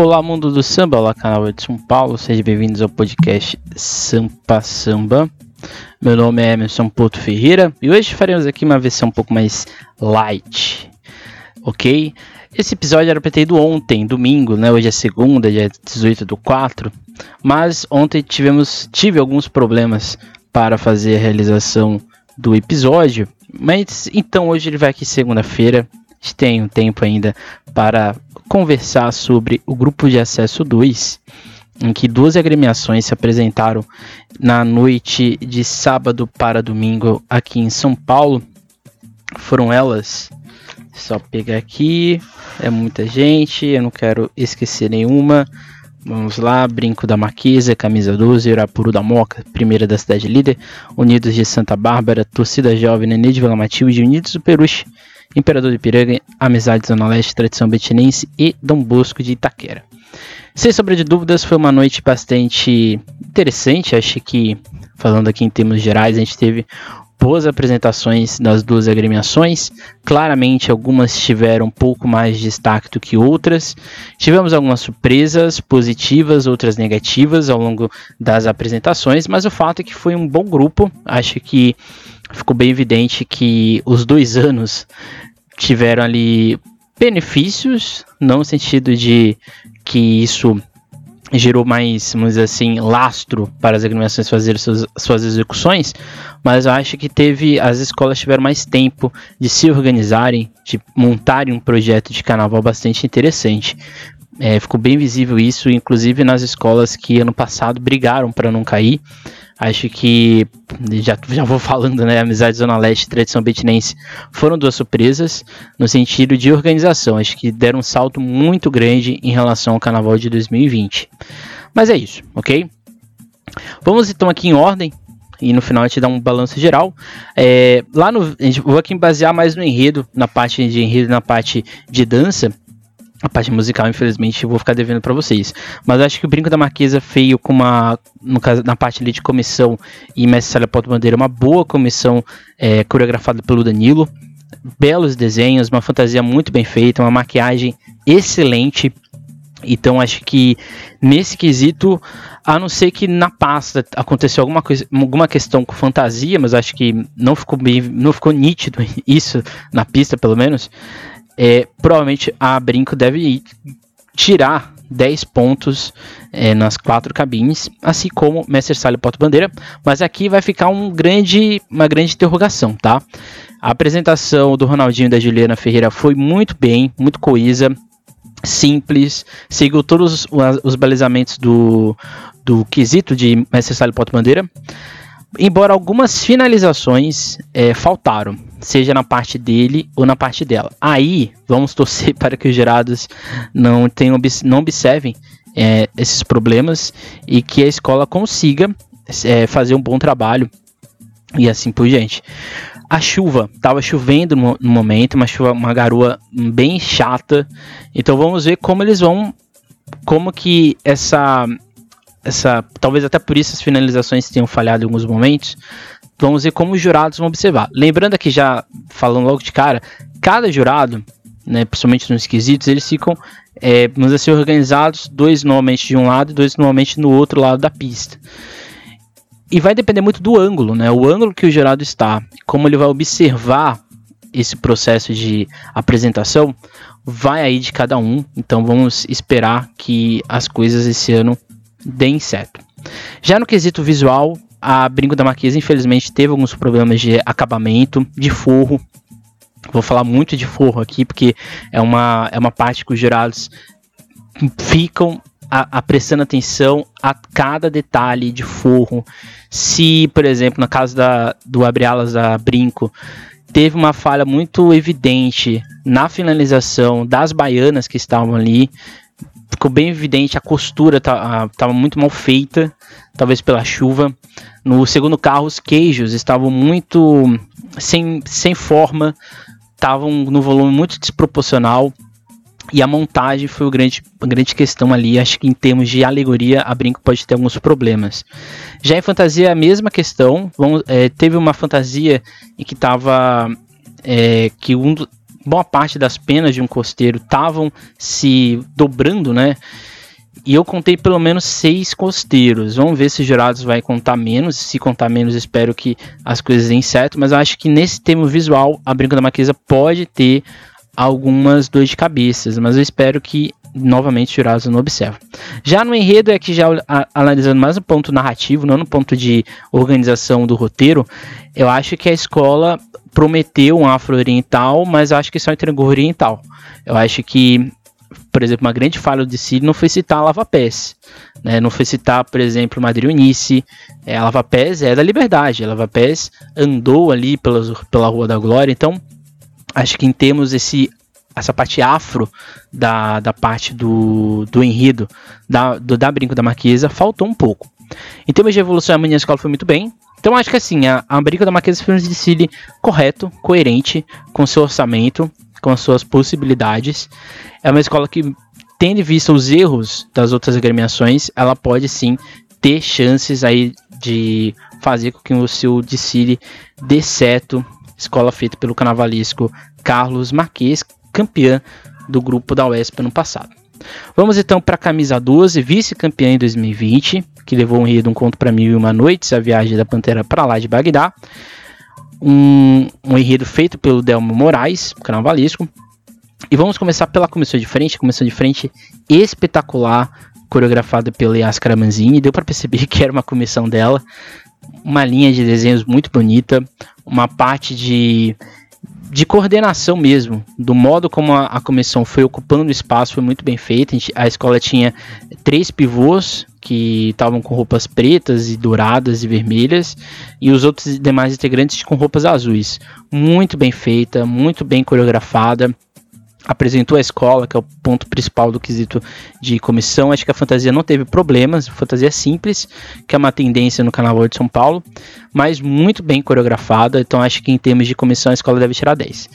Olá, mundo do samba, olá, canal de São Paulo, sejam bem-vindos ao podcast Sampa Samba. Meu nome é Emerson Porto Ferreira e hoje faremos aqui uma versão um pouco mais light, ok? Esse episódio era para ter ido ontem, domingo, né? Hoje é segunda, dia 18 do 4, mas ontem tivemos, tive alguns problemas para fazer a realização do episódio, mas então hoje ele vai aqui segunda-feira, a gente tem um tempo ainda para conversar sobre o grupo de acesso 2, em que duas agremiações se apresentaram na noite de sábado para domingo aqui em São Paulo. Foram elas, só pegar aqui, é muita gente, eu não quero esquecer nenhuma. Vamos lá, Brinco da Marquesa, Camisa 12, Urapuru da Moca, Primeira da Cidade Líder, Unidos de Santa Bárbara, Torcida Jovem, Nenê de Vila Matilde, Unidos do Peruche, Imperador de Piranga, Amizade Zona Leste, Tradição Betinense e Dom Bosco de Itaquera. Sem sombra de dúvidas, foi uma noite bastante interessante. Acho que, falando aqui em termos gerais, a gente teve boas apresentações das duas agremiações. Claramente, algumas tiveram um pouco mais de destaque do que outras. Tivemos algumas surpresas positivas, outras negativas ao longo das apresentações, mas o fato é que foi um bom grupo. Acho que ficou bem evidente que os dois anos tiveram ali benefícios, não no sentido de que isso gerou mais, vamos dizer assim, lastro para as agremiações fazerem suas, suas execuções, mas eu acho que teve as escolas tiveram mais tempo de se organizarem, de montarem um projeto de carnaval bastante interessante. É, ficou bem visível isso, inclusive nas escolas que ano passado brigaram para não cair. Acho que já, já vou falando, né? Amizade Zona Leste e Tradição Betinense foram duas surpresas no sentido de organização. Acho que deram um salto muito grande em relação ao carnaval de 2020. Mas é isso, ok? Vamos então aqui em ordem e no final a gente dá um balanço geral. É, lá no, vou aqui basear mais no enredo, na parte de enredo, na parte de dança. A parte musical, infelizmente, eu vou ficar devendo para vocês. Mas acho que o Brinco da Marquesa feio com uma. No caso, na parte ali de comissão e Mestre Salha Porto Bandeira, uma boa comissão é, coreografada pelo Danilo. Belos desenhos, uma fantasia muito bem feita, uma maquiagem excelente. Então acho que nesse quesito, a não ser que na pasta aconteceu alguma coisa, alguma questão com fantasia, mas acho que não ficou bem, não ficou nítido isso na pista pelo menos é, provavelmente a Brinco deve tirar 10 pontos é, nas quatro cabines, assim como Mestre Sala e Porto Bandeira, mas aqui vai ficar um grande, uma grande interrogação, tá? A apresentação do Ronaldinho e da Juliana Ferreira foi muito bem, muito coesa, simples, seguiu todos os, os balizamentos do, do quesito de Mestre Sala e Porto Bandeira. Embora algumas finalizações é, faltaram, seja na parte dele ou na parte dela. Aí vamos torcer para que os gerados não tenham não observem é, esses problemas e que a escola consiga é, fazer um bom trabalho e assim por diante. A chuva, estava chovendo no, no, momento, uma chuva, uma garoa bem chata. Então vamos ver como eles vão, como que essa essa, talvez até por isso as finalizações tenham falhado em alguns momentos. Vamos ver como os jurados vão observar. Lembrando aqui já falando logo de cara, cada jurado, né, principalmente nos quesitos, eles ficam é, vamos dizer, organizados, dois normalmente de um lado e dois normalmente no outro lado da pista. E vai depender muito do ângulo, né? O ângulo que o jurado está, como ele vai observar esse processo de apresentação, vai aí de cada um. Então vamos esperar que as coisas esse ano deem certo. Já no quesito visual, a Brinco da Marquesa infelizmente teve alguns problemas de acabamento, de forro. Vou falar muito de forro aqui porque é uma, é uma parte que os jurados ficam a, a prestando atenção a cada detalhe de forro. Se, por exemplo, na casa da, do abre alas da Brinco, teve uma falha muito evidente na finalização das baianas que estavam ali, ficou bem evidente, a costura estava tá, muito mal feita, talvez pela chuva. No segundo carro, os queijos estavam muito sem, sem forma, estavam no volume muito desproporcional. E a montagem foi o grande, a grande questão ali. Acho que em termos de alegoria, a Brinco pode ter alguns problemas. Já em fantasia, a mesma questão. Vamos, é, teve uma fantasia em que estava. É, que um, boa parte das penas de um costeiro estavam se dobrando, né? E eu contei pelo menos seis costeiros. Vamos ver se os jurados vai contar menos. Se contar menos, espero que as coisas deem certo. Mas eu acho que nesse tema visual, a Brinca da Marquesa pode ter algumas dores de cabeças. Mas eu espero que novamente os jurados não observam. Já no enredo é que já analisando mais no ponto narrativo, não no ponto de organização do roteiro, eu acho que a escola prometeu um afro-oriental, mas acho que só entregou oriental. Eu acho que por exemplo, uma grande falha do Cílio não foi citar a Lava Pés, né? Não foi citar, por exemplo, Madrid Unice. É, a Lava Pés é da Liberdade. A Lava Pés andou ali pela, pela Rua da Glória. Então, acho que em termos esse essa parte afro da, da parte do, do enredo da, do, da Brinco da Marquesa faltou um pouco. Em termos de evolução, a minha escola foi muito bem. Então acho que assim, a, a Brinco da Marquesa foi um desfile correto, coerente com seu orçamento, com as suas possibilidades. É uma escola que, tendo em vista os erros das outras agremiações, ela pode sim ter chances aí de fazer com que o seu desfile dê certo. Escola feita pelo carnavalesco Carlos Marques, campeã do grupo da UESP no passado. Vamos então para a camisa 12, vice-campeã em 2020, que levou um rio de um conto para mil e uma noites, a viagem da Pantera para lá de Bagdá um, um enredo feito pelo Delmo Moraes, carnavalesco. E vamos começar pela comissão de frente, comissão de frente espetacular, coreografada pela Yas Caramanzini. Deu para perceber que era uma comissão dela. Uma linha de desenhos muito bonita, uma parte de de coordenação mesmo, do modo como a, a comissão foi ocupando o espaço, foi muito bem feita. A, a escola tinha três pivôs que estavam com roupas pretas e douradas e vermelhas, e os outros demais integrantes com roupas azuis. Muito bem feita, muito bem coreografada apresentou a escola, que é o ponto principal do quesito de comissão. Acho que a fantasia não teve problemas, fantasia simples, que é uma tendência no Carnaval de São Paulo, mas muito bem coreografada. Então acho que em termos de comissão a escola deve tirar 10.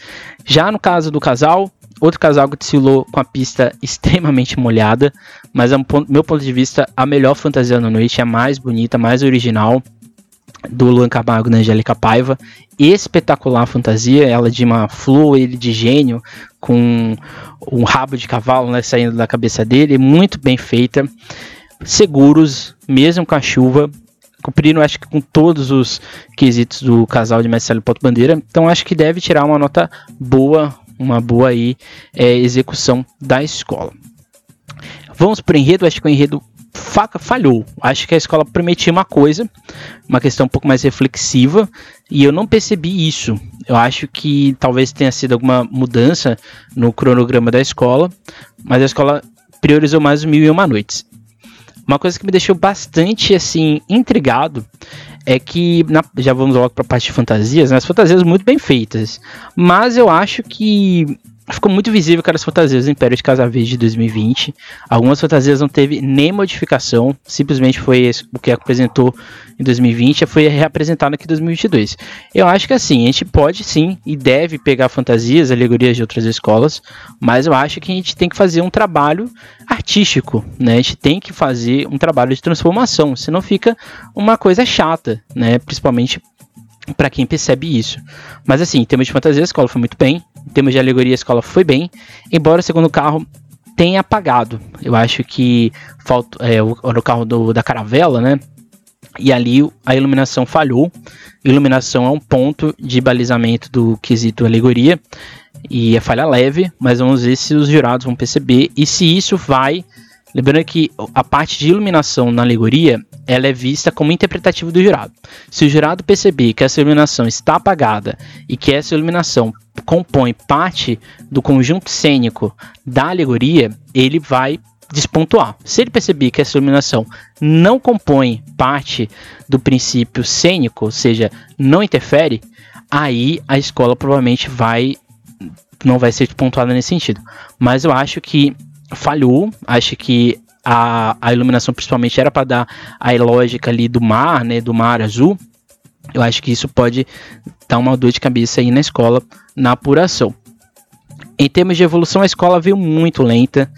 Já no caso do casal, outro casal que desfilou com a pista extremamente molhada, mas é um ponto, meu ponto de vista a melhor fantasia da noite, é a mais bonita, mais original do Luan Camargo na Angélica Paiva. Espetacular fantasia, ela de uma flor, ele de gênio, com um rabo de cavalo né, saindo da cabeça dele, muito bem feita. Seguros, mesmo com a chuva, cumpriram acho que com todos os quesitos do casal de Marcelo Poto Bandeira. Então acho que deve tirar uma nota boa, uma boa aí, é, execução da escola. Vamos para o enredo, acho que o enredo falhou. Acho que a escola prometia uma coisa, uma questão um pouco mais reflexiva, e eu não percebi isso. Eu acho que talvez tenha sido alguma mudança no cronograma da escola, mas a escola priorizou mais o Mil e Uma Noites. Uma coisa que me deixou bastante assim intrigado é que na, já vamos logo para a parte de fantasias, né? as fantasias muito bem feitas, mas eu acho que ficou muito visível que as fantasias do Império de Casa Verde de 2020. Algumas fantasias não teve nem modificação, simplesmente foi o que apresentou em 2020 foi reapresentado aqui em 2022. Eu acho que assim, a gente pode sim e deve pegar fantasias, alegorias de outras escolas, mas eu acho que a gente tem que fazer um trabalho artístico, né? A gente tem que fazer um trabalho de transformação, senão fica uma coisa chata, né? Principalmente para quem percebe isso. Mas assim, em termos de fantasia, a escola foi muito bem. Em termos de alegoria, a escola foi bem. Embora o segundo carro tenha apagado. Eu acho que falta, é, o, o carro do, da caravela, né? E ali a iluminação falhou. Iluminação é um ponto de balizamento do quesito alegoria. E é falha leve, mas vamos ver se os jurados vão perceber e se isso vai. Lembrando que a parte de iluminação na alegoria ela é vista como interpretativa do jurado. Se o jurado perceber que essa iluminação está apagada e que essa iluminação compõe parte do conjunto cênico da alegoria, ele vai despontuar. Se ele perceber que essa iluminação não compõe parte do princípio cênico, ou seja, não interfere, aí a escola provavelmente vai não vai ser pontuada nesse sentido. Mas eu acho que falhou, acho que a, a iluminação principalmente era para dar a lógica ali do mar, né, do mar azul. Eu acho que isso pode dar uma dor de cabeça aí na escola na apuração. Em termos de evolução, a escola veio muito lenta.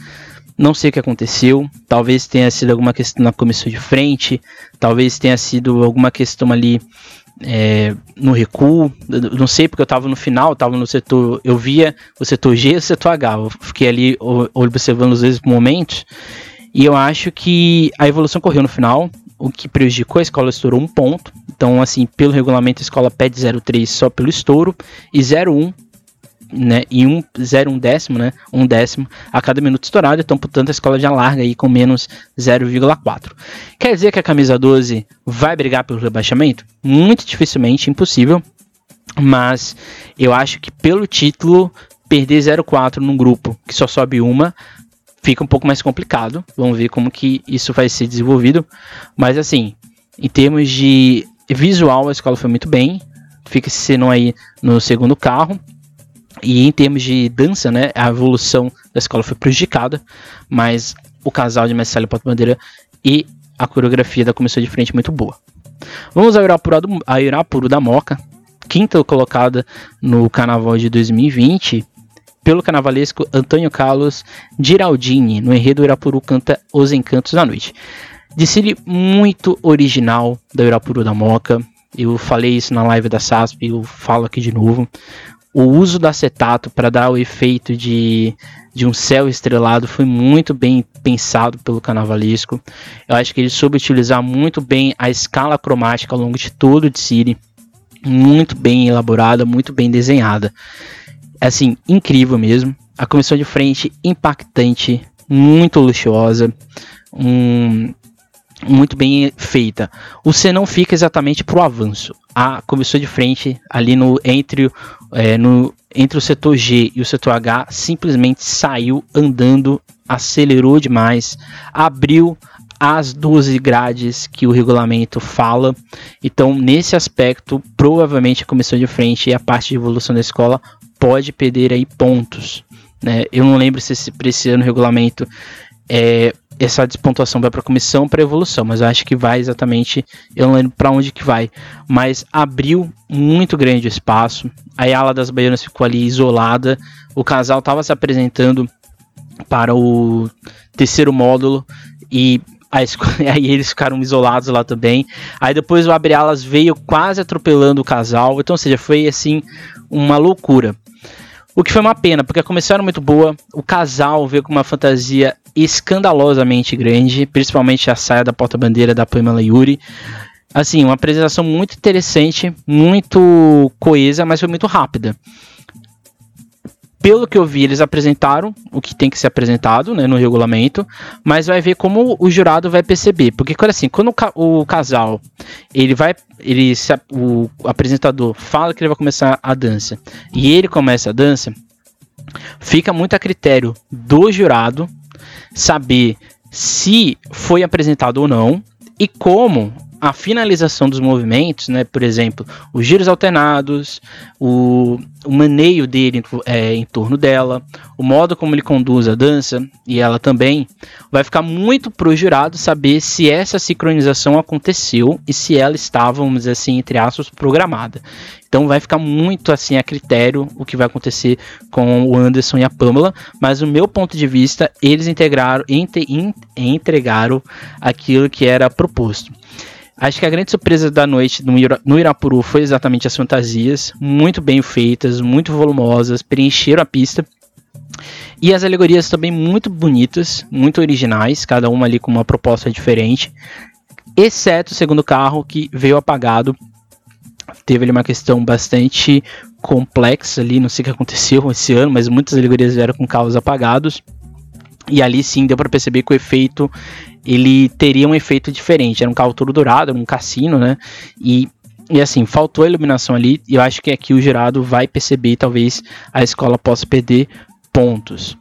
Não sei o que aconteceu. Talvez tenha sido alguma questão na comissão de frente. Talvez tenha sido alguma questão ali é, no recuo. Eu não sei porque eu estava no final, estava no setor. Eu via o setor G e o setor H. Eu fiquei ali observando os dois momentos. E eu acho que a evolução correu no final, o que prejudicou a escola estourou um ponto. Então, assim, pelo regulamento, a escola pede 0,3 só pelo estouro e 0,1 né, e um, 0, um décimo, né, um décimo a cada minuto estourado, então, portanto, a escola já larga aí com menos 0,4. Quer dizer que a camisa 12 vai brigar pelo rebaixamento? Muito dificilmente, impossível, mas eu acho que pelo título, perder 0,4 num grupo que só sobe uma, fica um pouco mais complicado, vamos ver como que isso vai ser desenvolvido, mas assim, em termos de visual, a escola foi muito bem, fica sendo aí no segundo carro, e em termos de dança, né, a evolução da escola foi prejudicada, mas o casal de e Porta Bandeira e a coreografia da comissão de frente muito boa. Vamos ao Irapuru, do, a Irapuru da Moca, quinta colocada no Carnaval de 2020, pelo carnavalesco Antônio Carlos Giraldini. No enredo, Irapuru canta Os Encantos da Noite. Desfile muito original da Irapuru da Moca. Eu falei isso na live da SASP, eu falo aqui de novo o uso do acetato para dar o efeito de, de um céu estrelado foi muito bem pensado pelo carnavalesco. Eu acho que ele soube utilizar muito bem a escala cromática ao longo de todo o Siri, muito bem elaborada, muito bem desenhada. Assim, incrível mesmo. A comissão de frente impactante, muito luxuosa. Um, muito bem feita. O C não fica exatamente para o avanço. A comissão de frente ali no entre, é, no entre o setor G e o setor H simplesmente saiu andando, acelerou demais, abriu as 12 grades que o regulamento fala. Então, nesse aspecto, provavelmente a comissão de frente e a parte de evolução da escola pode perder aí pontos. Né? Eu não lembro se esse, esse ano o regulamento é, essa despontuação vai para a comissão para evolução, mas eu acho que vai exatamente, eu não lembro para onde que vai, mas abriu muito grande o espaço. A ala das baianas ficou ali isolada. O casal estava se apresentando para o terceiro módulo e aí eles ficaram isolados lá também. Aí depois o abre alas veio quase atropelando o casal. Então, ou seja, foi assim uma loucura. O que foi uma pena, porque a comissão era muito boa, o casal veio com uma fantasia escandalosamente grande, principalmente a saia da porta-bandeira da Pamela Yuri. Assim, uma apresentação muito interessante, muito coesa, mas foi muito rápida. Pelo que eu vi, eles apresentaram o que tem que ser apresentado né, no regulamento, mas vai ver como o jurado vai perceber. Porque, assim, quando o, ca o casal, ele vai, ele o apresentador fala que ele vai começar a dança, e ele começa a dança, fica muito a critério do jurado saber se foi apresentado ou não e como a finalização dos movimentos, né, por exemplo, os giros alternados, o, o maneio dele é, em torno dela, o modo como ele conduz a dança e ela também, vai ficar muito pro jurado saber se essa sincronização aconteceu e se ela estava, vamos dizer assim, entre aspas, programada. Então vai ficar muito assim a critério o que vai acontecer com o Anderson e a Pamela, mas o meu ponto de vista, eles integraram, entre, entregaram aquilo que era proposto. Acho que a grande surpresa da noite no, Ira, no Irapuru foi exatamente as fantasias, muito bem feitas, muito volumosas, preencheram a pista. E as alegorias também muito bonitas, muito originais, cada uma ali com uma proposta diferente. Exceto o segundo carro que veio apagado. Teve ali uma questão bastante complexa ali, não sei o que aconteceu esse ano, mas muitas alegorias vieram com carros apagados. E ali sim deu para perceber que o efeito ele teria um efeito diferente. Era um carro todo dourado, era um cassino, né? E, e assim, faltou a iluminação ali. E eu acho que aqui o jurado vai perceber, talvez a escola possa perder pontos.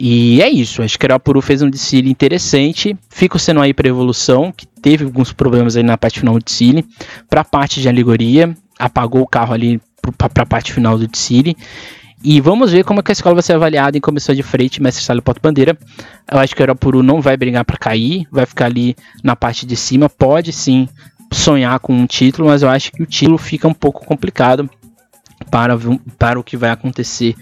E é isso, acho que a Arapuru fez um desfile interessante. Fica sendo aí para evolução, que teve alguns problemas aí na parte final do desfile. Para a parte de alegoria, apagou o carro ali para a parte final do desfile. E vamos ver como é que a escola vai ser avaliada em comissão de frente, mestre Sala Porto Bandeira. Eu acho que o Arapuru não vai brigar para cair, vai ficar ali na parte de cima. Pode sim sonhar com um título, mas eu acho que o título fica um pouco complicado para, para o que vai acontecer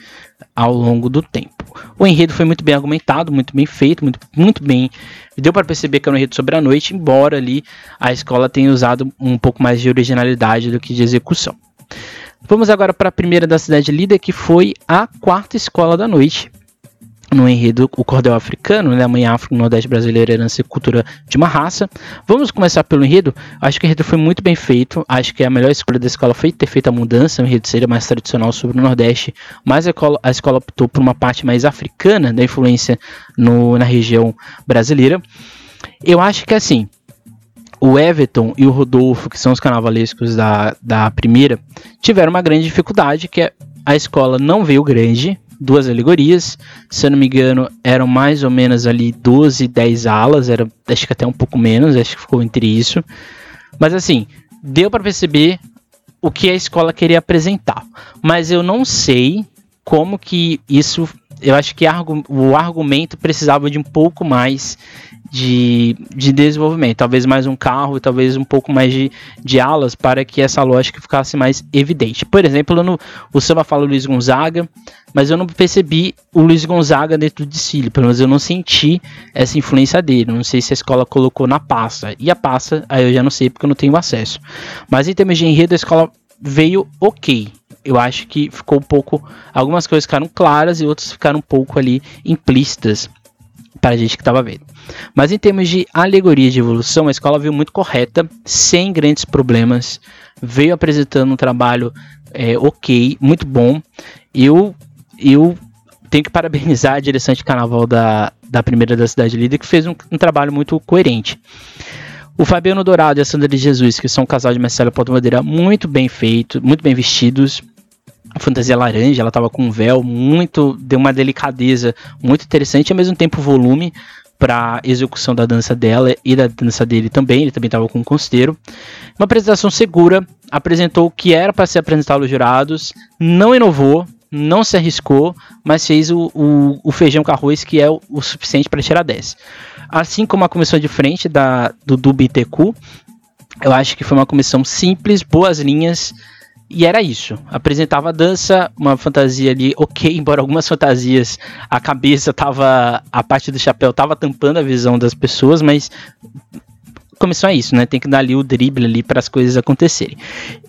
ao longo do tempo. O enredo foi muito bem argumentado, muito bem feito, muito, muito bem. Deu para perceber que era um enredo sobre a noite, embora ali a escola tenha usado um pouco mais de originalidade do que de execução. Vamos agora para a primeira da cidade líder, que foi a quarta escola da noite, no enredo O Cordel Africano, né, a mãe África, Nordeste Brasileiro, herança e cultura de uma raça. Vamos começar pelo enredo. Acho que o enredo foi muito bem feito. Acho que a melhor escolha da escola foi ter feito a mudança. O enredo seria mais tradicional sobre o Nordeste, mas a escola, a escola optou por uma parte mais africana da influência no, na região brasileira. Eu acho que assim, o Everton e o Rodolfo, que são os carnavalescos da, da primeira, tiveram uma grande dificuldade, que é a escola não veio grande, duas alegorias. Se eu não me engano, eram mais ou menos ali 12, 10 alas, era acho que até um pouco menos, acho que ficou entre isso. Mas assim, deu para perceber o que a escola queria apresentar. Mas eu não sei como que isso. Eu acho que o argumento precisava de um pouco mais de, de desenvolvimento. Talvez mais um carro, talvez um pouco mais de, de alas para que essa lógica ficasse mais evidente. Por exemplo, no, o samba fala Luiz Gonzaga, mas eu não percebi o Luiz Gonzaga dentro de Cílio, pelo menos eu não senti essa influência dele. Não sei se a escola colocou na pasta. E a pasta, aí eu já não sei porque eu não tenho acesso. Mas em termos de enredo, a escola veio ok. Eu acho que ficou um pouco. Algumas coisas ficaram claras e outras ficaram um pouco ali implícitas para a gente que estava vendo. Mas em termos de alegoria de evolução, a escola veio muito correta, sem grandes problemas, veio apresentando um trabalho é, ok, muito bom. Eu, eu tenho que parabenizar a direção de carnaval da, da primeira da Cidade Líder, que fez um, um trabalho muito coerente. O Fabiano Dourado e a Sandra de Jesus, que são um casal de Marcelo Porto Madeira muito bem feito, muito bem vestidos, fantasia laranja, ela tava com um véu muito, deu uma delicadeza muito interessante, e ao mesmo tempo volume para execução da dança dela e da dança dele também, ele também estava com um costeiro. Uma apresentação segura, apresentou o que era para ser apresentado aos jurados, não inovou, não se arriscou, mas fez o, o, o feijão com arroz que é o, o suficiente para tirar 10. Assim como a comissão de frente da, do, do eu acho que foi uma comissão simples, boas linhas, e era isso. Apresentava a dança, uma fantasia ali, ok, embora algumas fantasias a cabeça tava. a parte do chapéu tava tampando a visão das pessoas, mas começou a isso, né? Tem que dar ali o drible ali para as coisas acontecerem.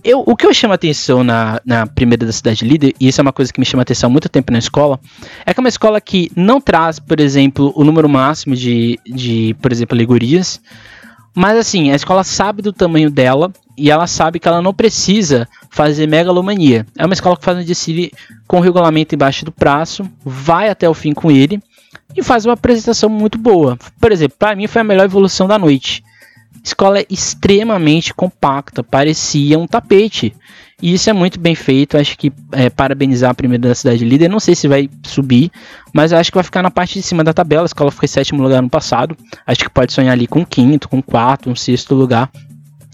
Eu, o que eu chamo atenção na, na primeira da cidade líder, e isso é uma coisa que me chama atenção há muito tempo na escola, é que é uma escola que não traz, por exemplo, o número máximo de, de por exemplo, alegorias. Mas assim, a escola sabe do tamanho dela e ela sabe que ela não precisa fazer megalomania. É uma escola que faz um desfile com regulamento embaixo do braço, vai até o fim com ele e faz uma apresentação muito boa. Por exemplo, para mim foi a melhor evolução da noite. Escola é extremamente compacta, parecia um tapete. E isso é muito bem feito. Acho que é, parabenizar a primeira da cidade líder. Não sei se vai subir, mas acho que vai ficar na parte de cima da tabela. A escola foi sétimo lugar no passado. Acho que pode sonhar ali com quinto, com quarto, um sexto lugar.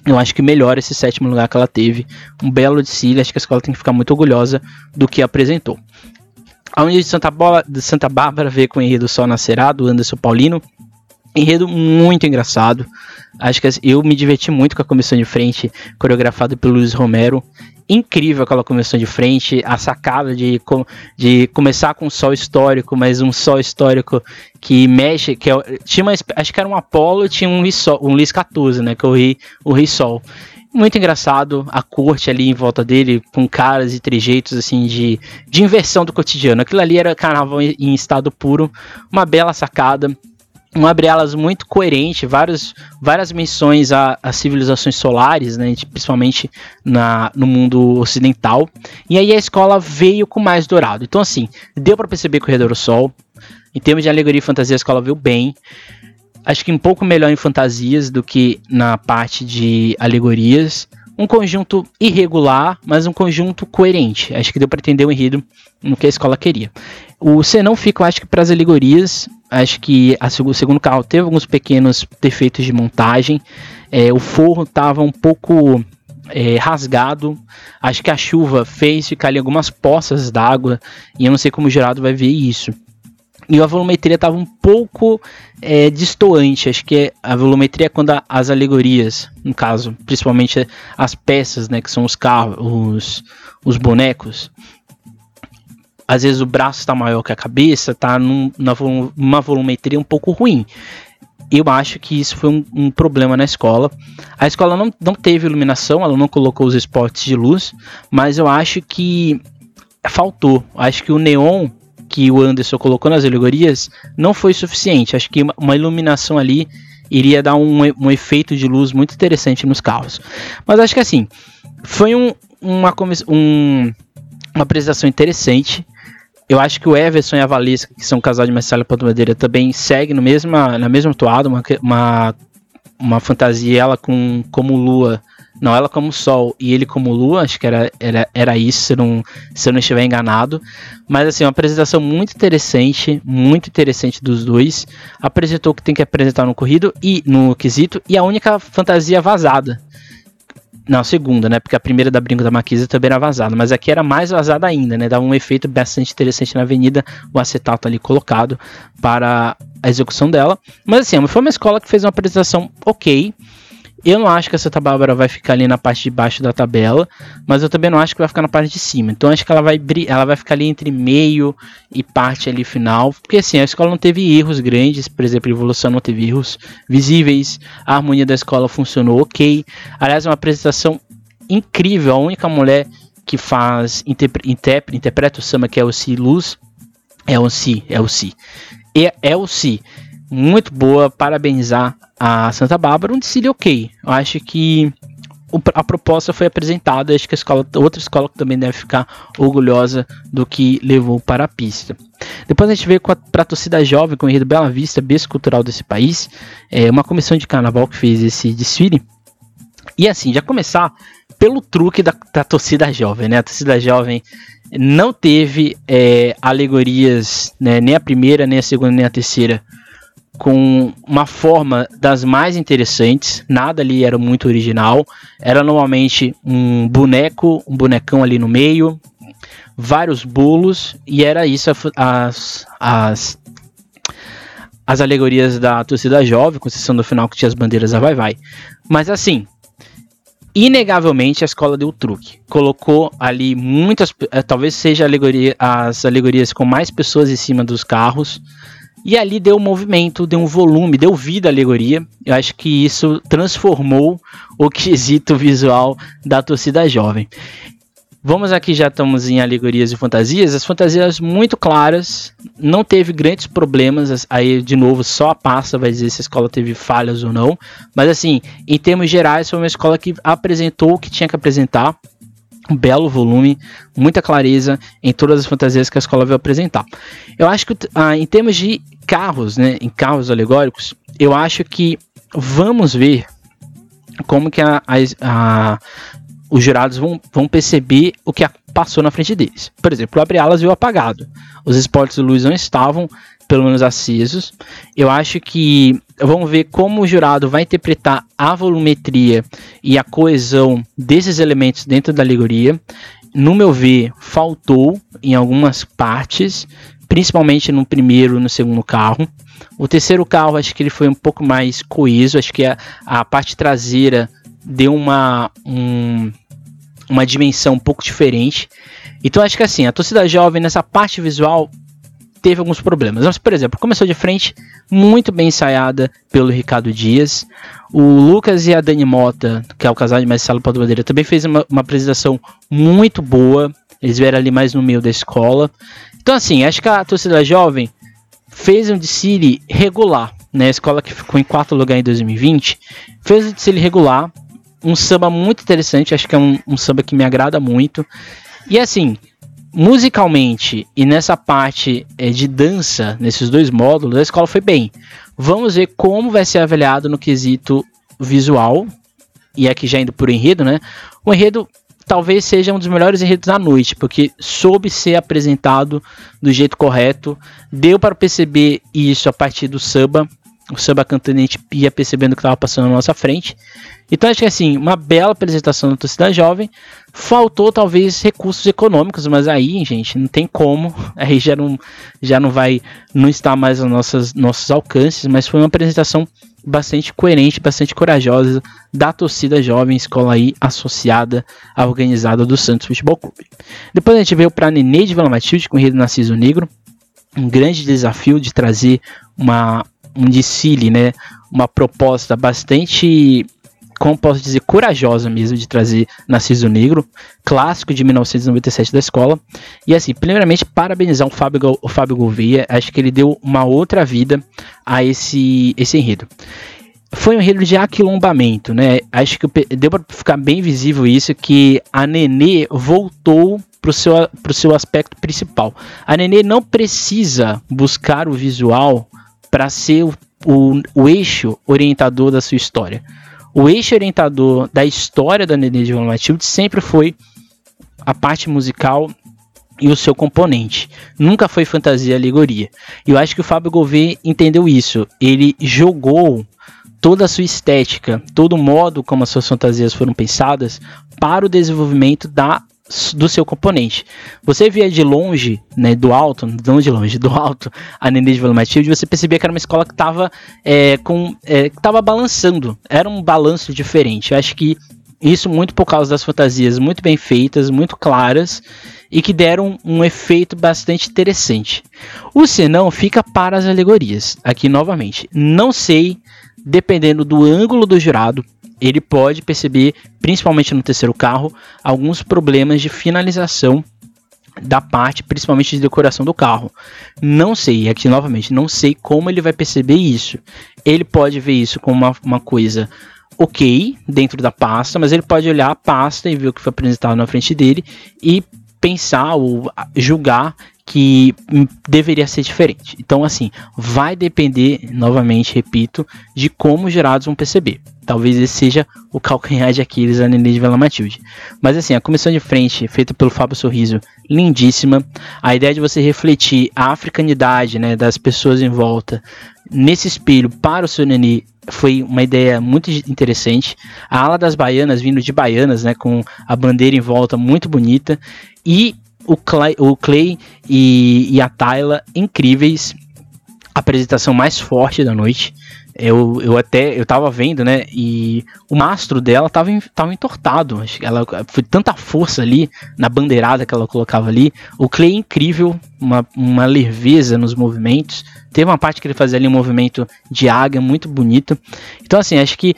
Eu acho que melhora esse sétimo lugar que ela teve. Um belo desfile, acho que a escola tem que ficar muito orgulhosa do que apresentou. A Unidade de Santa, Bola, de Santa Bárbara veio com o enredo Sol Nascerá, do Anderson Paulino. Enredo muito engraçado. Acho que eu me diverti muito com a comissão de frente, coreografada pelo Luiz Romero incrível aquela comissão de frente, a sacada de, de começar com um sol histórico, mas um sol histórico que mexe, que é, tinha uma, acho que era um Apollo tinha um Risol, um Lis 14, né, que eu ri, o Risol. Muito engraçado, a corte ali em volta dele, com caras e trejeitos assim de, de inversão do cotidiano. Aquilo ali era carnaval em estado puro, uma bela sacada um abre-alas muito coerente, vários, várias menções a, a civilizações solares, né, principalmente na, no mundo ocidental. E aí a escola veio com mais dourado. Então, assim, deu para perceber que o Redor do Sol, em termos de alegoria e fantasia, a escola veio bem. Acho que um pouco melhor em fantasias do que na parte de alegorias. Um conjunto irregular, mas um conjunto coerente. Acho que deu para entender o enredo no que a escola queria. O C não fica, eu acho que para as alegorias, acho que a, o segundo carro teve alguns pequenos defeitos de montagem. É, o forro estava um pouco é, rasgado. Acho que a chuva fez ficar ali algumas poças d'água. E eu não sei como o jurado vai ver isso. e a volumetria estava um pouco é, distoante. Acho que a volumetria é quando a, as alegorias, no caso, principalmente as peças, né, que são os carros, os, os bonecos, às vezes o braço está maior que a cabeça, tá num, numa volumetria um pouco ruim. Eu acho que isso foi um, um, problema na escola. A escola não, não teve iluminação, ela não colocou os esportes de luz, mas eu acho que faltou. Acho que o neon que o Anderson colocou nas alegorias não foi suficiente. Acho que uma iluminação ali iria dar um, um efeito de luz muito interessante nos carros. Mas acho que assim, foi um, uma, um, uma apresentação interessante. Eu acho que o Everson e a Valesca, que são um casal de Marcelo Madeira, também seguem no mesma, na mesma toada, uma, uma, uma fantasia ela com como lua, não, ela como sol e ele como lua, acho que era, era, era isso, se, não, se eu não estiver enganado. Mas assim, uma apresentação muito interessante, muito interessante dos dois. Apresentou o que tem que apresentar no corrido e no quesito, e a única fantasia vazada não, segunda, né? Porque a primeira da Brinco da Marquesa também era vazada, mas aqui era mais vazada ainda, né? Dava um efeito bastante interessante na avenida, o acetato ali colocado para a execução dela. Mas assim, foi uma escola que fez uma apresentação ok. Eu não acho que a Santa Bárbara vai ficar ali na parte de baixo da tabela, mas eu também não acho que vai ficar na parte de cima. Então acho que ela vai, ela vai ficar ali entre meio e parte ali final, porque assim, a escola não teve erros grandes, por exemplo, a evolução não teve erros visíveis, a harmonia da escola funcionou ok. Aliás, é uma apresentação incrível, a única mulher que faz interpre, interpreta o samba que é o Si Luz, é o Si, é o Si. É, é o Si muito boa, parabenizar a Santa Bárbara, um desfile ok. Eu acho que a proposta foi apresentada, acho que a escola, outra escola também deve ficar orgulhosa do que levou para a pista. Depois a gente veio para a torcida jovem com o enredo Bela Vista, berço cultural desse país, é uma comissão de carnaval que fez esse desfile. E assim, já começar pelo truque da, da torcida jovem, né? A torcida jovem não teve é, alegorias, né? nem a primeira, nem a segunda, nem a terceira com uma forma das mais interessantes, nada ali era muito original, era normalmente um boneco, um bonecão ali no meio, vários bolos, e era isso as, as, as alegorias da torcida jovem, com exceção do final que tinha as bandeiras da Vai Vai. Mas assim, inegavelmente a escola deu truque. Colocou ali muitas, eh, talvez seja alegoria, as alegorias com mais pessoas em cima dos carros, e ali deu um movimento, deu um volume, deu vida à alegoria. Eu acho que isso transformou o quesito visual da torcida jovem. Vamos aqui, já estamos em alegorias e fantasias. As fantasias muito claras, não teve grandes problemas. Aí, de novo, só a pasta vai dizer se a escola teve falhas ou não. Mas, assim, em termos gerais, foi uma escola que apresentou o que tinha que apresentar um belo volume, muita clareza em todas as fantasias que a escola veio apresentar. Eu acho que ah, em termos de carros, né, em carros alegóricos, eu acho que vamos ver como que a, a, a, os jurados vão, vão perceber o que passou na frente deles. Por exemplo, o abre-alas viu apagado. Os esportes de luz não estavam pelo menos acesos. Eu acho que vamos ver como o jurado vai interpretar a volumetria e a coesão desses elementos dentro da alegoria. No meu ver, faltou em algumas partes, principalmente no primeiro e no segundo carro. O terceiro carro, acho que ele foi um pouco mais coeso, acho que a, a parte traseira deu uma, um, uma dimensão um pouco diferente. Então acho que assim, a torcida jovem nessa parte visual teve alguns problemas. Mas, por exemplo, começou de frente, muito bem ensaiada pelo Ricardo Dias. O Lucas e a Dani Mota, que é o casal de Marcelo Padroeira, também fez uma, uma, apresentação muito boa. Eles vieram ali mais no meio da escola. Então, assim, acho que a torcida jovem fez um desfile regular. Né? A escola que ficou em quarto lugar em 2020 fez um desfile regular. Um samba muito interessante, acho que é um, um samba que me agrada muito. E assim, musicalmente e nessa parte é, de dança, nesses dois módulos, a escola foi bem. Vamos ver como vai ser avaliado no quesito visual. E aqui já indo por enredo, né? O enredo talvez seja um dos melhores enredos da noite, porque soube ser apresentado do jeito correto. Deu para perceber isso a partir do samba. O gente ia percebendo que estava passando na nossa frente. Então acho que assim, uma bela apresentação da torcida jovem. Faltou talvez recursos econômicos, mas aí, gente, não tem como. Aí já não, já não vai, não está mais aos nossos, nossos alcances, mas foi uma apresentação bastante coerente, bastante corajosa da torcida jovem, escola aí associada à organizada do Santos Futebol Clube. Depois a gente veio para Nenê de Vila Matilde com o Rio do Narciso Negro, um grande desafio de trazer uma um desfile, né, uma proposta bastante como posso dizer, corajosa mesmo de trazer Narciso Negro, clássico de 1997 da escola. E assim, primeiramente, parabenizar o Fábio, o Fábio Gouveia, acho que ele deu uma outra vida a esse, esse enredo. Foi um enredo de aquilombamento, né? Acho que deu para ficar bem visível isso, que a Nenê voltou para o seu, pro seu aspecto principal. A Nenê não precisa buscar o visual para ser o, o, o eixo orientador da sua história o eixo orientador da história da Nenê de Matilde sempre foi a parte musical e o seu componente. Nunca foi fantasia e alegoria. E eu acho que o Fábio Gouveia entendeu isso. Ele jogou toda a sua estética, todo o modo como as suas fantasias foram pensadas para o desenvolvimento da do seu componente. Você via de longe, né, do alto, não de longe, do alto, a Nenê de Vila Matilde, você percebia que era uma escola que estava é, com, é, que tava balançando. Era um balanço diferente. Eu acho que isso muito por causa das fantasias muito bem feitas, muito claras e que deram um efeito bastante interessante. O senão fica para as alegorias. Aqui novamente, não sei, dependendo do ângulo do jurado, ele pode perceber, principalmente no terceiro carro, alguns problemas de finalização da parte, principalmente de decoração do carro. Não sei, aqui novamente, não sei como ele vai perceber isso. Ele pode ver isso como uma, uma coisa ok dentro da pasta, mas ele pode olhar a pasta e ver o que foi apresentado na frente dele e pensar ou julgar que deveria ser diferente. Então, assim, vai depender, novamente, repito, de como os jurados vão perceber. Talvez esse seja o calcanhar de Aquiles da Nenê de Vela Matilde. Mas, assim, a comissão de frente, feita pelo Fábio Sorriso, lindíssima. A ideia de você refletir a africanidade né, das pessoas em volta nesse espelho para o seu Nenê foi uma ideia muito interessante. A ala das baianas vindo de baianas, né, com a bandeira em volta muito bonita. E o Clay, o Clay e, e a Tayla incríveis. Apresentação mais forte da noite. Eu, eu até eu tava vendo, né? E o mastro dela tava, tava entortado. Ela foi tanta força ali na bandeirada que ela colocava ali. O Clay é incrível, uma, uma leveza nos movimentos. Teve uma parte que ele fazia ali um movimento de águia muito bonito. Então, assim, acho que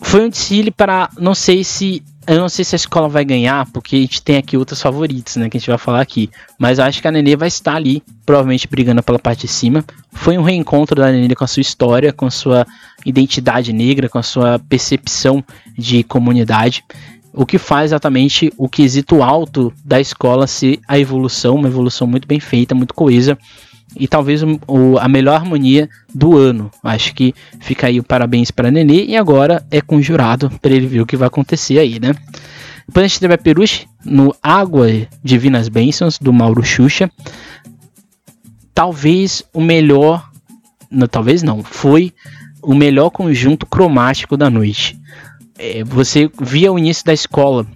foi um desfile para. Não sei se eu não sei se a escola vai ganhar, porque a gente tem aqui outros favoritos, né? Que a gente vai falar aqui. Mas eu acho que a Nenê vai estar ali, provavelmente brigando pela parte de cima. Foi um reencontro da Nenê com a sua história, com a sua identidade negra, com a sua percepção de comunidade. O que faz exatamente o quesito alto da escola ser a evolução, uma evolução muito bem feita, muito coesa e talvez o, a melhor harmonia do ano. Acho que fica aí o parabéns para Nenê e agora é com o jurado para ele ver o que vai acontecer aí, né? Depois a gente teve a Peruche no Água Divinas Bênçãos do Mauro Xuxa. Talvez o melhor, não, talvez não, foi o melhor conjunto cromático da noite. É, você via o início da escola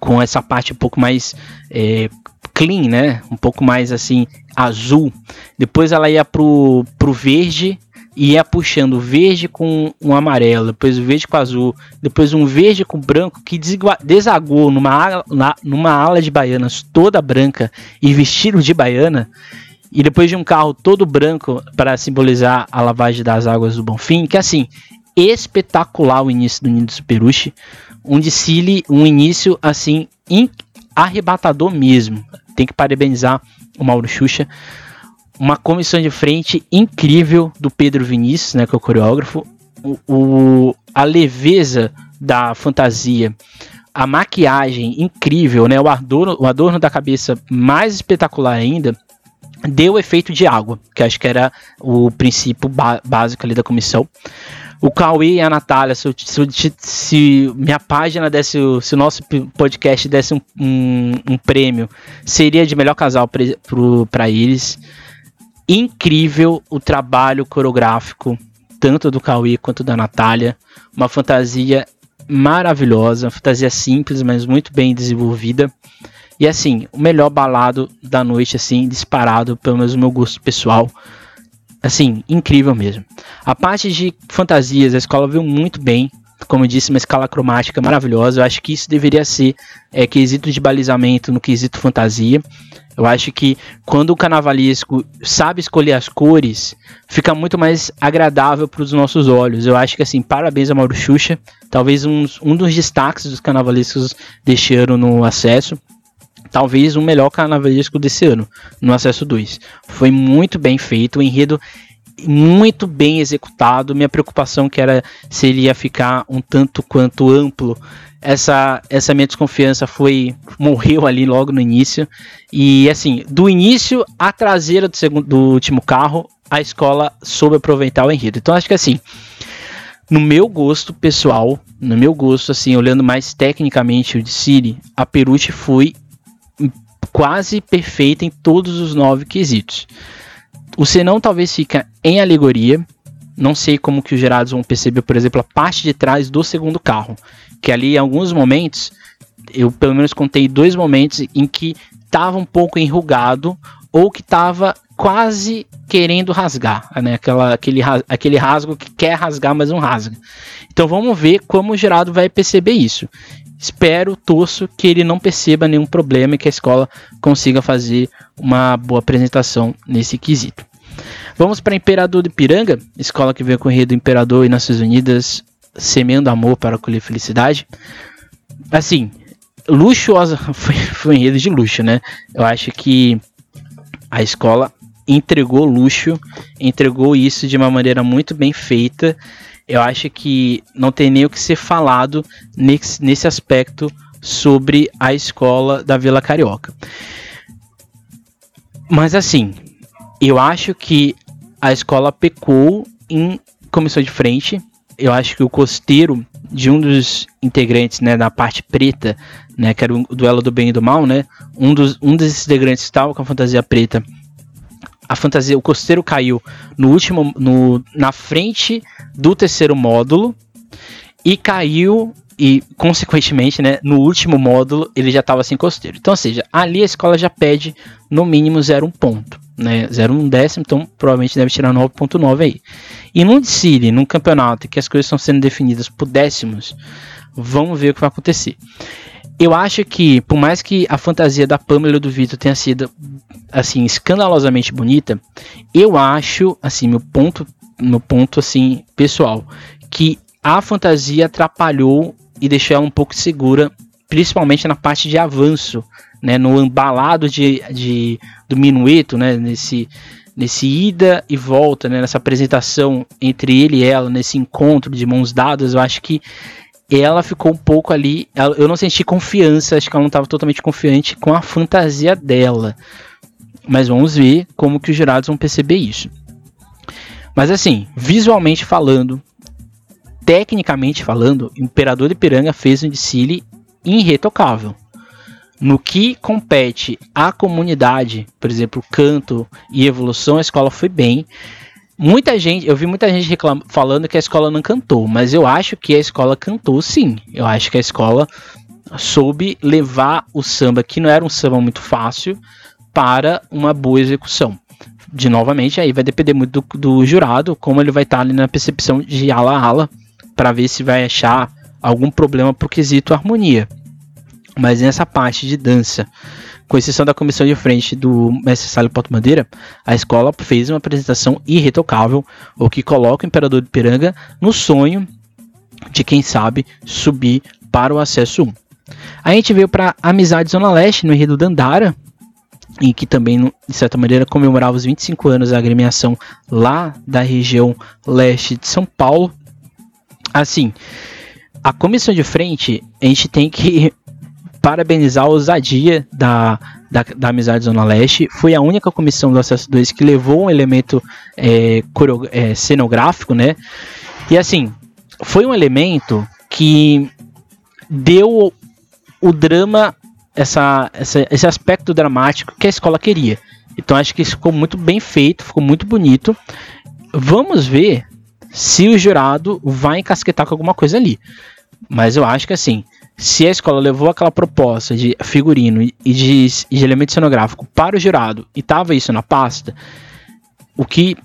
com essa parte um pouco mais é, clean, né? Um pouco mais assim azul. Depois ela ia pro, pro verde e ia puxando verde com um amarelo, depois o verde com azul, depois um verde com branco que desagou numa ala, numa ala de baianas toda branca e vestido de baiana. E depois de um carro todo branco para simbolizar a lavagem das águas do Bonfim, que assim, espetacular o início do Nido Superuchi, um desfile, um início assim arrebatador mesmo. Tem que parabenizar o Mauro Xuxa. Uma comissão de frente incrível do Pedro Vinícius, né, que é o coreógrafo. O, o, a leveza da fantasia, a maquiagem incrível, né, o adorno, o adorno da cabeça mais espetacular ainda, deu efeito de água, que acho que era o princípio básico ali da comissão o Cauê e a Natália, se, se, se, minha página desse, se o nosso podcast desse um, um, um prêmio, seria de melhor casal para eles. incrível o trabalho coreográfico, tanto do Cauê quanto da Natália. Uma fantasia maravilhosa, fantasia simples, mas muito bem desenvolvida. E assim, o melhor balado da noite, assim, disparado, pelo menos no meu gosto pessoal. Assim, incrível mesmo. A parte de fantasias, a escola viu muito bem. Como eu disse, uma escala cromática maravilhosa. Eu acho que isso deveria ser é, quesito de balizamento no quesito fantasia. Eu acho que quando o carnavalesco sabe escolher as cores, fica muito mais agradável para os nossos olhos. Eu acho que assim, parabéns a Mauro Xuxa, talvez um, um dos destaques dos carnavalescos ano no acesso. Talvez o melhor carnavalesco desse ano, no acesso 2. Foi muito bem feito, o enredo muito bem executado. Minha preocupação que era se ele ia ficar um tanto quanto amplo essa, essa minha desconfiança foi morreu ali logo no início e assim do início à traseira do segundo do último carro a escola soube aproveitar o enredo então acho que assim no meu gosto pessoal no meu gosto assim olhando mais tecnicamente o de Siri a Perucci foi quase perfeita em todos os nove quesitos o senão talvez fica em alegoria não sei como que os gerados vão perceber, por exemplo, a parte de trás do segundo carro que ali em alguns momentos, eu pelo menos contei dois momentos em que estava um pouco enrugado ou que estava quase querendo rasgar, né? Aquela, aquele, aquele rasgo que quer rasgar, mas não rasga. Então vamos ver como o gerado vai perceber isso. Espero, torço que ele não perceba nenhum problema e que a escola consiga fazer uma boa apresentação nesse quesito. Vamos para Imperador de Piranga, escola que veio com o rei do Imperador e Nações Unidas, semeando amor para colher felicidade. Assim, luxuosa, foi, foi enredo de luxo, né? Eu acho que a escola entregou luxo, entregou isso de uma maneira muito bem feita. Eu acho que não tem nem o que ser falado nesse, nesse aspecto sobre a escola da Vila Carioca. Mas assim, eu acho que a escola pecou em comissão de frente, eu acho que o costeiro de um dos integrantes, né, na parte preta, né, que era o duelo do bem e do mal, né, um dos um desses integrantes estava com a fantasia preta. A fantasia, o costeiro caiu no último, no, na frente do terceiro módulo e caiu e consequentemente, né, no último módulo ele já estava sem costeiro. Então, ou seja, ali a escola já pede no mínimo 0,1 ponto né, 0,1 décimo, então provavelmente deve tirar 9.9 aí. E num desfile, num campeonato que as coisas estão sendo definidas por décimos, vamos ver o que vai acontecer. Eu acho que, por mais que a fantasia da Pamela e do Vitor tenha sido assim escandalosamente bonita, eu acho, assim, meu ponto, meu ponto assim pessoal, que a fantasia atrapalhou e deixou ela um pouco segura, principalmente na parte de avanço né, no embalado de, de, do minueto, né, nesse, nesse ida e volta, né, nessa apresentação entre ele e ela, nesse encontro de mãos dadas, eu acho que ela ficou um pouco ali. Eu não senti confiança, acho que ela não estava totalmente confiante com a fantasia dela. Mas vamos ver como que os jurados vão perceber isso. Mas assim, visualmente falando, tecnicamente falando, Imperador de Piranga fez um desfile irretocável. No que compete à comunidade, por exemplo, canto e evolução, a escola foi bem. Muita gente, eu vi muita gente reclam, falando que a escola não cantou, mas eu acho que a escola cantou sim. Eu acho que a escola soube levar o samba, que não era um samba muito fácil, para uma boa execução. De novamente, aí vai depender muito do, do jurado, como ele vai estar ali na percepção de ala a ala, para ver se vai achar algum problema pro quesito harmonia. Mas nessa parte de dança, com exceção da comissão de frente do mestre Salio Porto Madeira, a escola fez uma apresentação irretocável, o que coloca o Imperador de Piranga no sonho de quem sabe subir para o acesso 1. A gente veio para Amizade Zona Leste, no enredo Dandara, em que também, de certa maneira, comemorava os 25 anos da agremiação lá da região leste de São Paulo. Assim, a comissão de frente, a gente tem que parabenizar a ousadia da, da, da Amizade Zona Leste. Foi a única comissão do Acesso 2 que levou um elemento é, é, cenográfico, né? E assim, foi um elemento que deu o drama, essa, essa, esse aspecto dramático que a escola queria. Então acho que isso ficou muito bem feito, ficou muito bonito. Vamos ver se o jurado vai encasquetar com alguma coisa ali. Mas eu acho que assim, se a escola levou aquela proposta de figurino e de, de elemento cenográfico para o jurado e tava isso na pasta, o que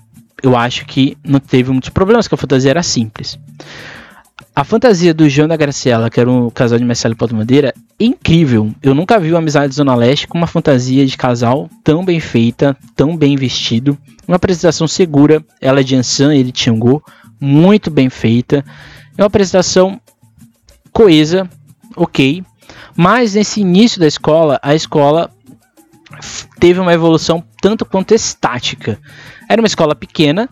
eu acho que não teve muitos problemas, que a fantasia era simples. A fantasia do João da Graciela, que era um casal de Marcelo Paulo Madeira, é incrível. Eu nunca vi uma amizade Zona Leste com uma fantasia de casal tão bem feita, tão bem vestido. Uma apresentação segura, ela é de Ansan, ele de Xangô, muito bem feita. É uma apresentação coesa, ok. Mas nesse início da escola, a escola teve uma evolução tanto quanto estática. Era uma escola pequena,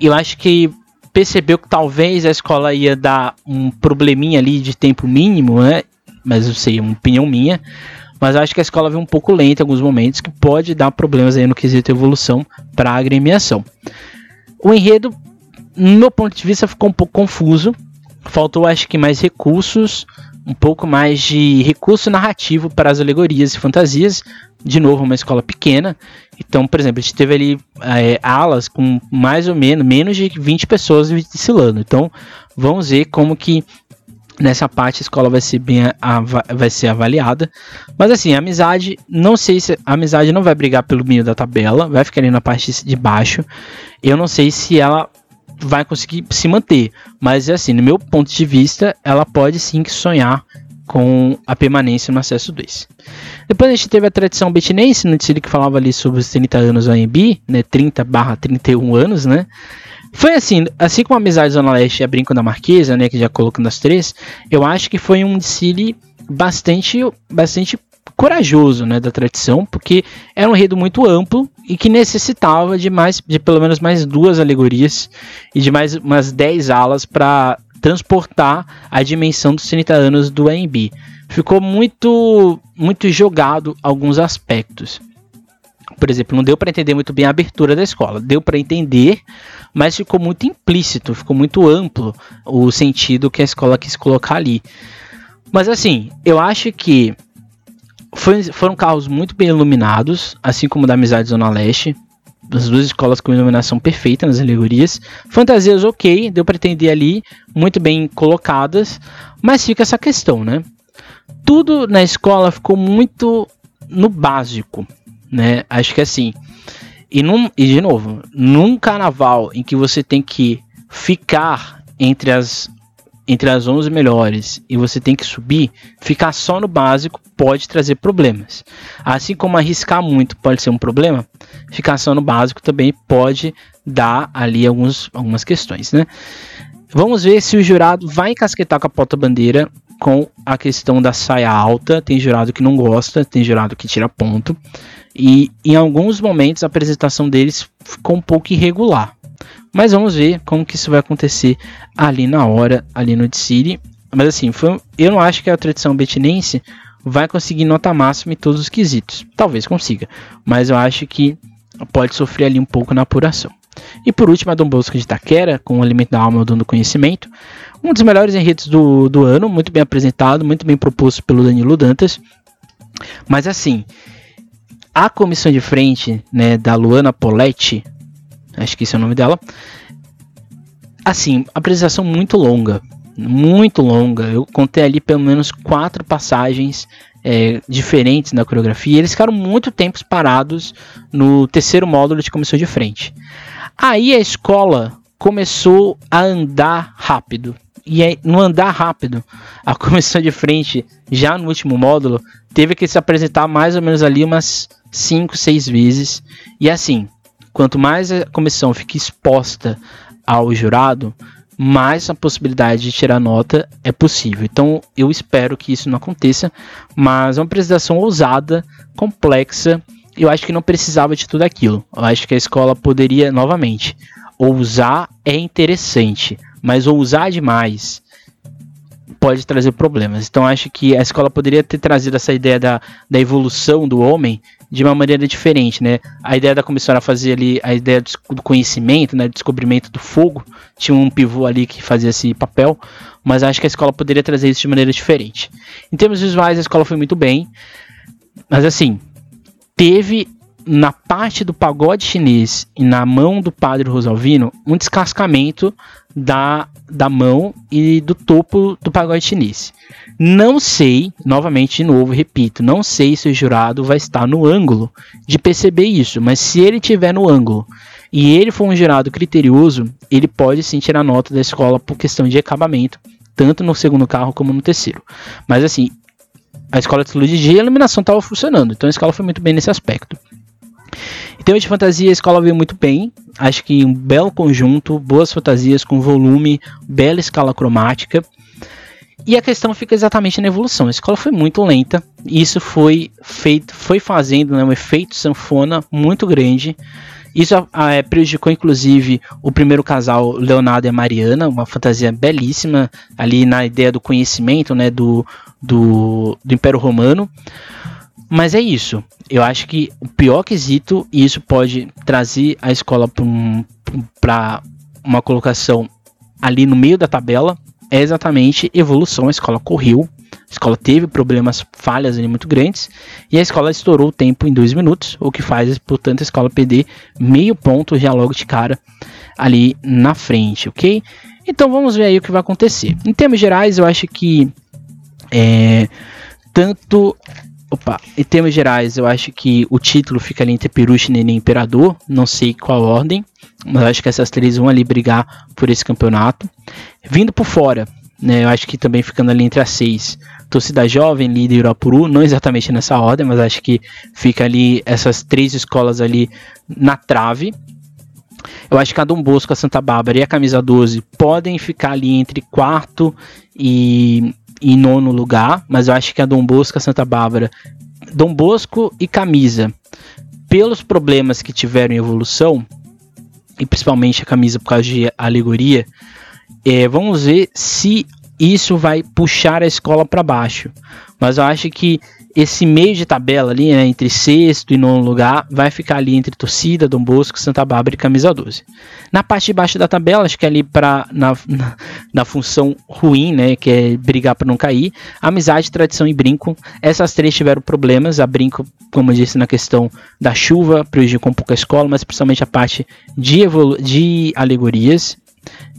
e eu acho que percebeu que talvez a escola ia dar um probleminha ali de tempo mínimo, né? Mas eu sei, uma opinião minha. Mas eu acho que a escola veio um pouco lenta em alguns momentos, que pode dar problemas aí no quesito evolução para a agremiação. O enredo, no meu ponto de vista, ficou um pouco confuso. Faltou, acho que, mais recursos um pouco mais de recurso narrativo para as alegorias e fantasias. De novo, uma escola pequena. Então, por exemplo, a gente teve ali é, alas com mais ou menos menos de 20 pessoas desfilando. Então, vamos ver como que nessa parte a escola vai ser bem vai ser avaliada. Mas assim, a amizade, não sei se a amizade não vai brigar pelo meio da tabela, vai ficar ali na parte de baixo. Eu não sei se ela vai conseguir se manter. Mas assim, no meu ponto de vista, ela pode sim sonhar com a permanência no acesso 2. Depois a gente teve a tradição betinense, no desfile que falava ali sobre os 30 anos do AMB, né, 30 barra 31 anos, né, foi assim, assim como a Amizade Zona Leste e a Brinco da Marquesa, né, que já colocando as três, eu acho que foi um desfile bastante, bastante corajoso, né, da tradição, porque era um enredo muito amplo e que necessitava de mais, de pelo menos mais duas alegorias e de mais umas 10 alas para transportar a dimensão dos 30 anos do AMB. Ficou muito, muito jogado alguns aspectos. Por exemplo, não deu para entender muito bem a abertura da escola. Deu para entender, mas ficou muito implícito, ficou muito amplo o sentido que a escola quis colocar ali. Mas assim, eu acho que foi, foram carros muito bem iluminados, assim como o da Amizade Zona Leste. As duas escolas com iluminação perfeita nas alegorias. Fantasias ok, deu para entender ali, muito bem colocadas. Mas fica essa questão, né? Tudo na escola ficou muito no básico, né? Acho que assim. E, num, e de novo, num carnaval em que você tem que ficar entre as entre as 11 melhores e você tem que subir, ficar só no básico pode trazer problemas. Assim como arriscar muito pode ser um problema, ficar só no básico também pode dar ali alguns, algumas questões, né? Vamos ver se o jurado vai encasquetar com a porta-bandeira com a questão da saia alta. Tem jurado que não gosta, tem jurado que tira ponto. E em alguns momentos a apresentação deles ficou um pouco irregular. Mas vamos ver como que isso vai acontecer ali na hora, ali no City. Mas assim, foi, eu não acho que a tradição betinense vai conseguir nota máxima em todos os quesitos. Talvez consiga, mas eu acho que pode sofrer ali um pouco na apuração. E por último, a Dom Bosco de Itaquera, com o Alimento da Alma, o Dono do Conhecimento. Um dos melhores enredos do, do ano, muito bem apresentado, muito bem proposto pelo Danilo Dantas. Mas assim, a comissão de frente né, da Luana Poletti, acho que esse é o nome dela. Assim, apresentação muito longa, muito longa. Eu contei ali pelo menos quatro passagens é, diferentes na coreografia. Eles ficaram muito tempo parados no terceiro módulo de comissão de frente. Aí a escola começou a andar rápido. E aí, no andar rápido, a comissão de frente, já no último módulo, teve que se apresentar mais ou menos ali umas 5, 6 vezes. E assim, Quanto mais a comissão fica exposta ao jurado, mais a possibilidade de tirar nota é possível. Então eu espero que isso não aconteça, mas é uma apresentação ousada, complexa. Eu acho que não precisava de tudo aquilo. Eu acho que a escola poderia, novamente, ousar é interessante, mas ousar demais pode trazer problemas. Então acho que a escola poderia ter trazido essa ideia da, da evolução do homem de uma maneira diferente, né? A ideia da comissão era fazer ali a ideia do conhecimento, né, descobrimento do fogo, tinha um pivô ali que fazia esse papel, mas acho que a escola poderia trazer isso de maneira diferente. Em termos visuais, a escola foi muito bem, mas assim, teve na parte do pagode chinês e na mão do padre Rosalvino um descascamento da, da mão e do topo do pagode chinês. Não sei, novamente, de novo, repito, não sei se o jurado vai estar no ângulo de perceber isso, mas se ele tiver no ângulo e ele for um jurado criterioso, ele pode sim tirar nota da escola por questão de acabamento, tanto no segundo carro como no terceiro. Mas assim, a escola de saúde de eliminação estava funcionando, então a escola foi muito bem nesse aspecto. Em termos de fantasia, a escola veio muito bem. Acho que um belo conjunto, boas fantasias com volume, bela escala cromática. E a questão fica exatamente na evolução. A escola foi muito lenta. E isso foi feito, foi fazendo né, um efeito sanfona muito grande. Isso é, prejudicou, inclusive, o primeiro casal, Leonardo e Mariana, uma fantasia belíssima, ali na ideia do conhecimento né, do, do, do Império Romano. Mas é isso. Eu acho que o pior quesito, e isso pode trazer a escola para um, uma colocação ali no meio da tabela, é exatamente evolução. A escola correu, a escola teve problemas, falhas ali muito grandes, e a escola estourou o tempo em dois minutos, o que faz, portanto, a escola perder meio ponto já logo de cara ali na frente, ok? Então vamos ver aí o que vai acontecer. Em termos gerais, eu acho que é, tanto Opa, em termos gerais, eu acho que o título fica ali entre Peruche, Neném e Imperador. Não sei qual ordem, mas acho que essas três vão ali brigar por esse campeonato. Vindo por fora, né, eu acho que também ficando ali entre as seis. Torcida Jovem, Líder e Urapuru, não exatamente nessa ordem, mas acho que fica ali essas três escolas ali na trave. Eu acho que a Dom Bosco, a Santa Bárbara e a Camisa 12 podem ficar ali entre quarto e em nono lugar, mas eu acho que a Dom Bosco, a Santa Bárbara, Dom Bosco e Camisa, pelos problemas que tiveram em evolução, e principalmente a Camisa por causa de alegoria, é, vamos ver se isso vai puxar a escola para baixo. Mas eu acho que esse meio de tabela ali, né, entre sexto e nono lugar, vai ficar ali entre torcida, Dom Bosco, Santa Bárbara e Camisa 12. Na parte de baixo da tabela, acho que é ali para na, na, na, função ruim, né, que é brigar para não cair, amizade, tradição e brinco. Essas três tiveram problemas. A brinco, como eu disse, na questão da chuva, prejudicou um pouco a escola, mas principalmente a parte de, de alegorias.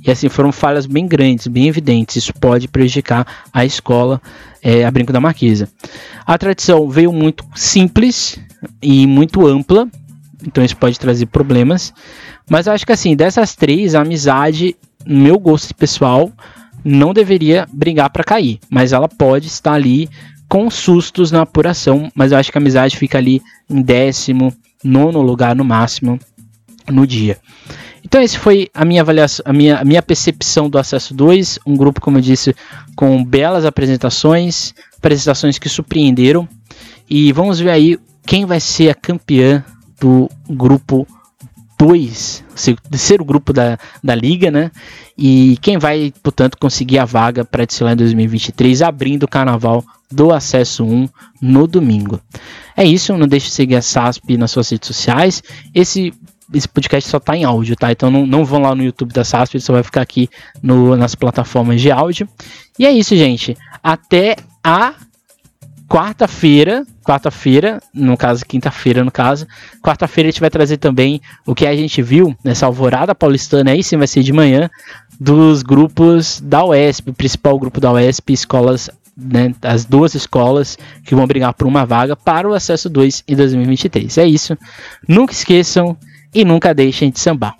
E assim foram falhas bem grandes, bem evidentes. Isso pode prejudicar a escola, é, a Brinco da Marquesa. A tradição veio muito simples e muito ampla, então isso pode trazer problemas. Mas eu acho que assim, dessas três, a amizade, no meu gosto pessoal, não deveria brigar para cair, mas ela pode estar ali com sustos na apuração, mas eu acho que a amizade fica ali em décimo, nono lugar no máximo no dia. Então esse foi a minha avaliação, a minha, a minha percepção do Acesso 2, um grupo, como eu disse, com belas apresentações, apresentações que surpreenderam. E vamos ver aí quem vai ser a campeã do grupo 2, ser o grupo da, da liga, né? E quem vai, portanto, conseguir a vaga para desfilar em 2023, abrindo o carnaval do Acesso 1 no domingo. É isso, não deixe de seguir a SASP nas suas redes sociais. Esse esse podcast só tá em áudio, tá? Então não, não vão lá no YouTube da SASP, ele só vai ficar aqui no, nas plataformas de áudio. E é isso, gente. Até a quarta-feira, quarta-feira, no caso, quinta-feira, no caso, quarta-feira a gente vai trazer também o que a gente viu nessa alvorada paulistana aí, sim, vai ser de manhã, dos grupos da UESP, o principal grupo da UESP, escolas, né, as duas escolas que vão brigar por uma vaga para o acesso 2 em 2023. É isso. Nunca esqueçam e nunca deixem de sambar.